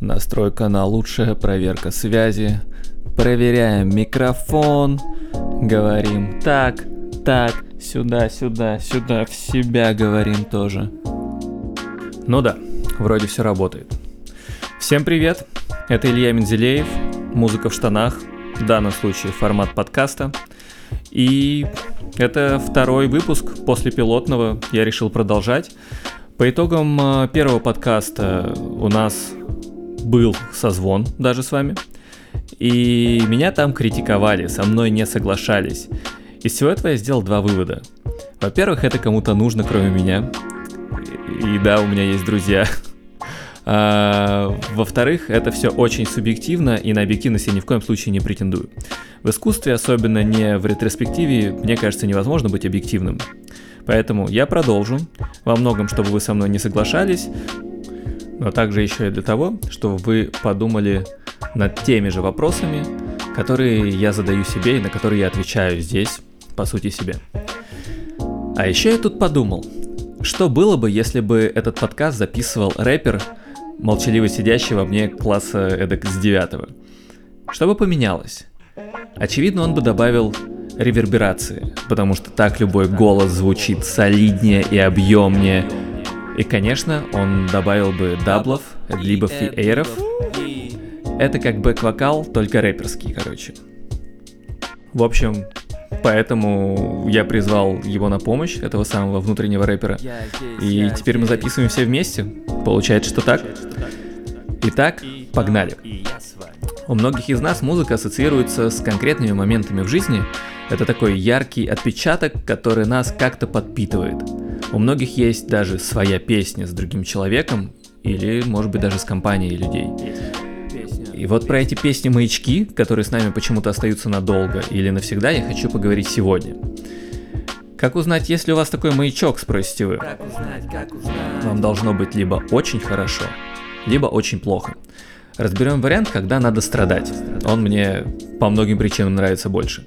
Настройка на лучшая проверка связи. Проверяем микрофон. Говорим так, так, сюда, сюда, сюда, в себя говорим тоже. Ну да, вроде все работает. Всем привет, это Илья Мензелеев, музыка в штанах, в данном случае формат подкаста. И это второй выпуск после пилотного, я решил продолжать. По итогам э, первого подкаста у нас был созвон даже с вами. И меня там критиковали, со мной не соглашались. Из всего этого я сделал два вывода. Во-первых, это кому-то нужно, кроме меня. И да, у меня есть друзья. А, во-вторых, это все очень субъективно, и на объективность я ни в коем случае не претендую. В искусстве, особенно не в ретроспективе, мне кажется, невозможно быть объективным. Поэтому я продолжу, во многом, чтобы вы со мной не соглашались, но также еще и для того, чтобы вы подумали над теми же вопросами, которые я задаю себе и на которые я отвечаю здесь, по сути себе. А еще я тут подумал, что было бы, если бы этот подкаст записывал рэпер, молчаливо сидящий во мне класса эдак с девятого? Что бы поменялось? Очевидно, он бы добавил реверберации, потому что так любой голос звучит солиднее и объемнее, и, конечно, он добавил бы даблов, либо фиэйров. Это как бэк-вокал, только рэперский, короче. В общем, поэтому я призвал его на помощь, этого самого внутреннего рэпера. И теперь мы записываем все вместе. Получается, что так. Итак, погнали. У многих из нас музыка ассоциируется с конкретными моментами в жизни. Это такой яркий отпечаток, который нас как-то подпитывает. У многих есть даже своя песня с другим человеком или, может быть, даже с компанией людей. И вот про эти песни-маячки, которые с нами почему-то остаются надолго или навсегда, я хочу поговорить сегодня. Как узнать, есть ли у вас такой маячок, спросите вы? Как узнать, как узнать? Вам должно быть либо очень хорошо, либо очень плохо. Разберем вариант, когда надо страдать. Он мне по многим причинам нравится больше.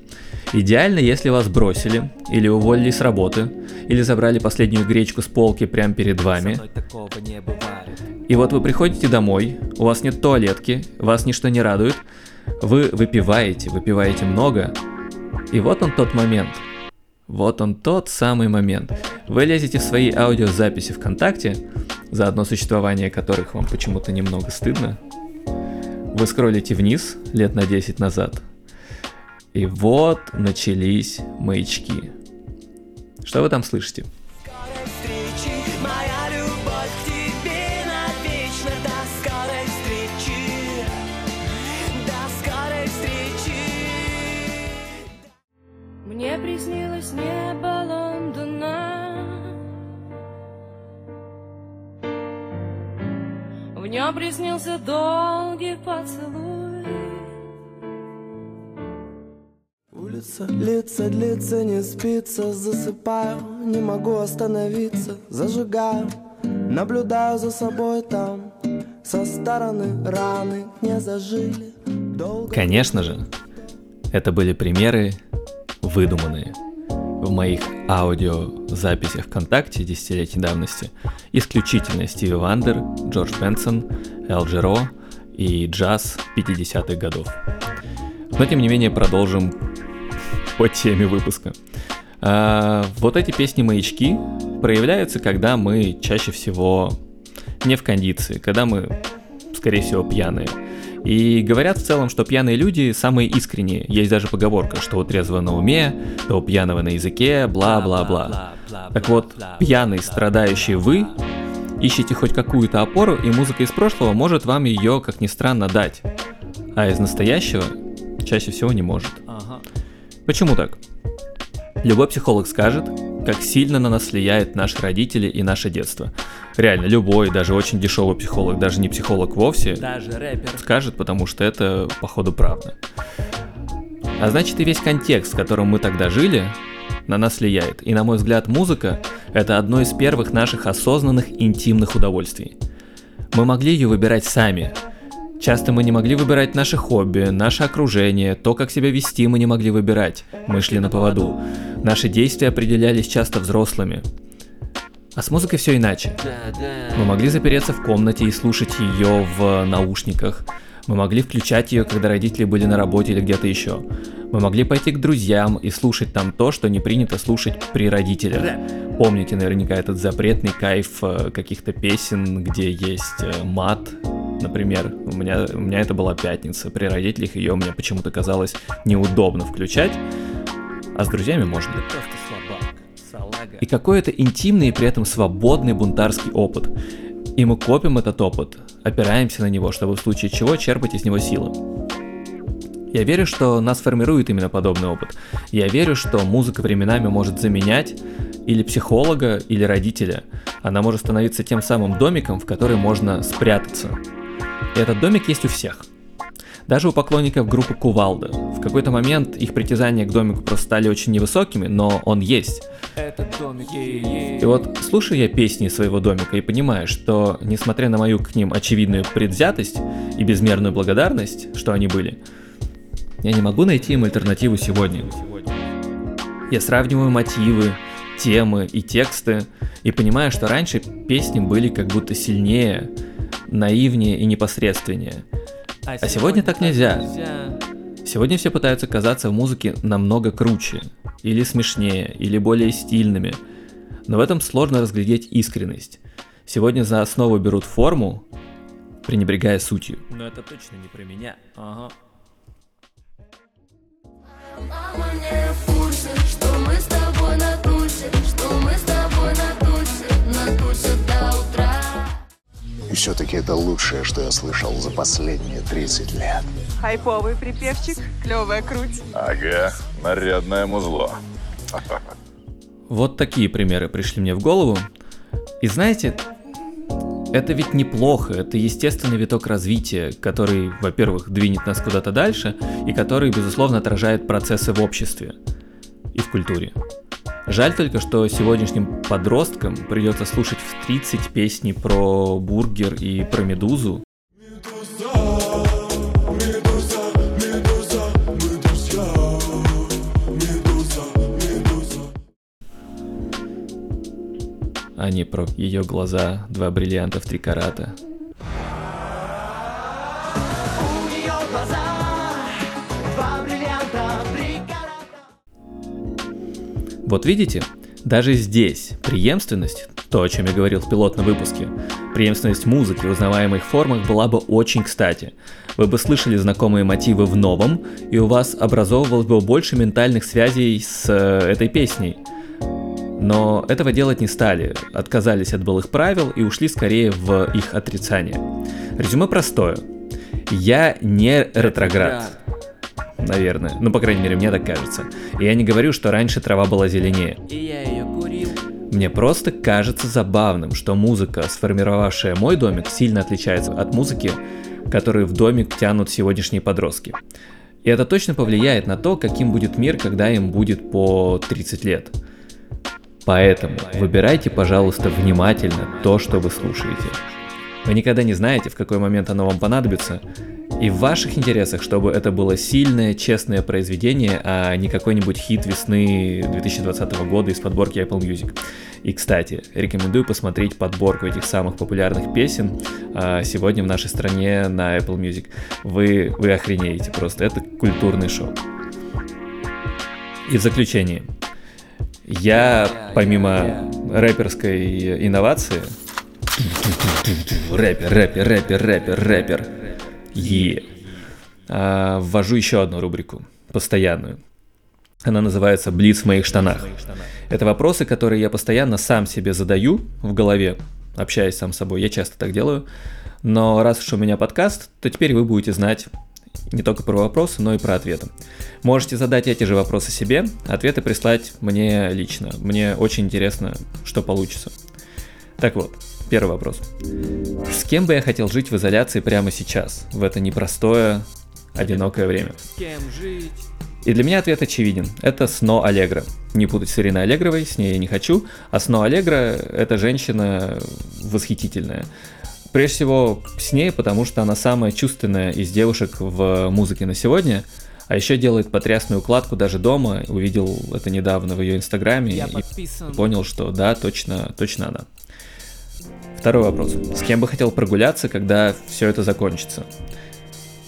Идеально, если вас бросили, или уволили с работы, или забрали последнюю гречку с полки прямо перед вами. И вот вы приходите домой, у вас нет туалетки, вас ничто не радует, вы выпиваете, выпиваете много, и вот он тот момент. Вот он тот самый момент. Вы лезете в свои аудиозаписи ВКонтакте, за одно существование которых вам почему-то немного стыдно, вы скроллите вниз лет на 10 назад. И вот начались маячки. Что вы там слышите? Мне приснилось небо Лондона. В нем приснился долгий поцелуй Улица, лица, длится, не спится. Засыпаю, не могу остановиться. Зажигаю, наблюдаю за собой там. Со стороны раны не зажили. Долго... Конечно же, это были примеры выдуманные в моих аудиозаписях ВКонтакте десятилетней давности. Исключительно Стиви Вандер, Джордж Бенсон, Эл Джеро и джаз 50-х годов. Но тем не менее продолжим по теме выпуска. А, вот эти песни-маячки проявляются, когда мы чаще всего не в кондиции, когда мы, скорее всего, пьяные. И говорят в целом, что пьяные люди самые искренние. Есть даже поговорка, что у трезвого на уме, то у пьяного на языке, бла-бла-бла. Так вот, пьяный, страдающий вы, ищете хоть какую-то опору, и музыка из прошлого может вам ее, как ни странно, дать. А из настоящего чаще всего не может. Почему так? Любой психолог скажет, как сильно на нас влияет наши родители и наше детство. Реально, любой, даже очень дешевый психолог, даже не психолог вовсе, даже рэпер. скажет, потому что это, походу, правда. А значит, и весь контекст, в котором мы тогда жили, на нас влияет. И, на мой взгляд, музыка — это одно из первых наших осознанных интимных удовольствий. Мы могли ее выбирать сами, Часто мы не могли выбирать наше хобби, наше окружение, то, как себя вести мы не могли выбирать. Мы шли на поводу. Наши действия определялись часто взрослыми. А с музыкой все иначе. Мы могли запереться в комнате и слушать ее в наушниках. Мы могли включать ее, когда родители были на работе или где-то еще. Мы могли пойти к друзьям и слушать там то, что не принято слушать при родителях. Помните наверняка этот запретный кайф э, каких-то песен, где есть э, мат, например. У меня, у меня это была пятница. При родителях ее мне почему-то казалось неудобно включать. А с друзьями можно. И какой-то интимный и при этом свободный бунтарский опыт. И мы копим этот опыт, опираемся на него, чтобы в случае чего черпать из него силы. Я верю, что нас формирует именно подобный опыт. Я верю, что музыка временами может заменять или психолога, или родителя. Она может становиться тем самым домиком, в который можно спрятаться. И этот домик есть у всех. Даже у поклонников группы Кувалда. В какой-то момент их притязания к домику просто стали очень невысокими, но он есть. Этот домик И вот слушаю я песни своего домика и понимаю, что несмотря на мою к ним очевидную предвзятость и безмерную благодарность, что они были, я не могу найти им альтернативу сегодня. Я сравниваю мотивы, темы и тексты и понимаю, что раньше песни были как будто сильнее, наивнее и непосредственнее. А сегодня так нельзя. Сегодня все пытаются казаться в музыке намного круче, или смешнее, или более стильными. Но в этом сложно разглядеть искренность. Сегодня за основу берут форму, пренебрегая сутью. Но это точно не про меня. Ага. И все-таки это лучшее, что я слышал за последние 30 лет. Хайповый припевчик, клевая круть. Ага, нарядное музло. Вот такие примеры пришли мне в голову. И знаете, это ведь неплохо, это естественный виток развития, который, во-первых, двинет нас куда-то дальше, и который, безусловно, отражает процессы в обществе и в культуре. Жаль только, что сегодняшним подросткам придется слушать в 30 песни про бургер и про медузу. а не про ее глаза, два бриллианта в три карата. Вот видите, даже здесь преемственность, то, о чем я говорил в пилотном выпуске, преемственность музыки в узнаваемых формах была бы очень кстати. Вы бы слышали знакомые мотивы в новом, и у вас образовывалось бы больше ментальных связей с э, этой песней. Но этого делать не стали, отказались от былых правил и ушли скорее в их отрицание. Резюме простое. Я не ретроград. Наверное. Ну, по крайней мере, мне так кажется. И я не говорю, что раньше трава была зеленее. И я ее курил. Мне просто кажется забавным, что музыка, сформировавшая мой домик, сильно отличается от музыки, которую в домик тянут сегодняшние подростки. И это точно повлияет на то, каким будет мир, когда им будет по 30 лет. Поэтому выбирайте, пожалуйста, внимательно то, что вы слушаете. Вы никогда не знаете, в какой момент оно вам понадобится, и в ваших интересах, чтобы это было сильное, честное произведение, а не какой-нибудь хит весны 2020 года из подборки Apple Music. И, кстати, рекомендую посмотреть подборку этих самых популярных песен а, сегодня в нашей стране на Apple Music. Вы, вы охренеете просто, это культурный шок. И в заключение, я, помимо рэперской инновации, рэпер, рэпер, рэпер, рэпер, рэпер, е, а, ввожу еще одну рубрику, постоянную. Она называется «Блиц в моих штанах». Это вопросы, которые я постоянно сам себе задаю в голове, общаясь сам с собой. Я часто так делаю. Но раз уж у меня подкаст, то теперь вы будете знать не только про вопросы, но и про ответы. Можете задать эти же вопросы себе, ответы прислать мне лично. Мне очень интересно, что получится. Так вот, первый вопрос. С кем бы я хотел жить в изоляции прямо сейчас, в это непростое, одинокое время? С кем жить? И для меня ответ очевиден. Это Сно Аллегра. Не путать с Ириной Аллегровой, с ней я не хочу. А Сно Аллегра – это женщина восхитительная. Прежде всего с ней, потому что она самая чувственная из девушек в музыке на сегодня. А еще делает потрясную укладку даже дома. Увидел это недавно в ее инстаграме Я и подписан. понял, что да, точно, точно она. Второй вопрос. С кем бы хотел прогуляться, когда все это закончится?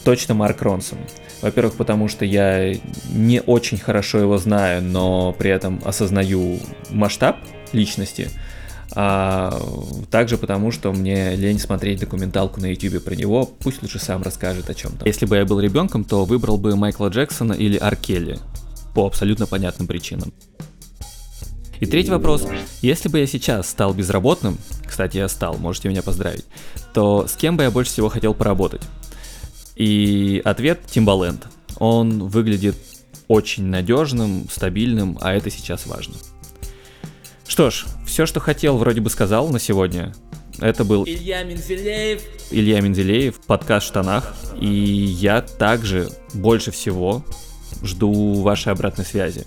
Точно Марк Ронсон. Во-первых, потому что я не очень хорошо его знаю, но при этом осознаю масштаб личности. А также потому, что мне лень смотреть документалку на YouTube про него, пусть лучше сам расскажет о чем-то. Если бы я был ребенком, то выбрал бы Майкла Джексона или Аркели по абсолютно понятным причинам. И третий вопрос. Если бы я сейчас стал безработным, кстати, я стал, можете меня поздравить, то с кем бы я больше всего хотел поработать? И ответ Timbaland. Он выглядит очень надежным, стабильным, а это сейчас важно. Что ж, все, что хотел, вроде бы сказал на сегодня. Это был Илья Мензелеев. Илья Менделеев, подкаст в штанах. И я также больше всего жду вашей обратной связи.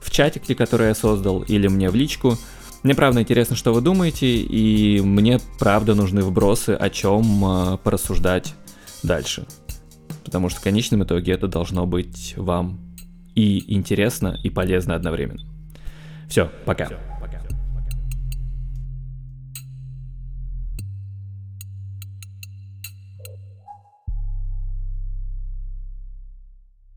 В чатике, который я создал, или мне в личку. Мне правда интересно, что вы думаете, и мне правда нужны вбросы, о чем э, порассуждать дальше. Потому что в конечном итоге это должно быть вам и интересно, и полезно одновременно. Все, пока.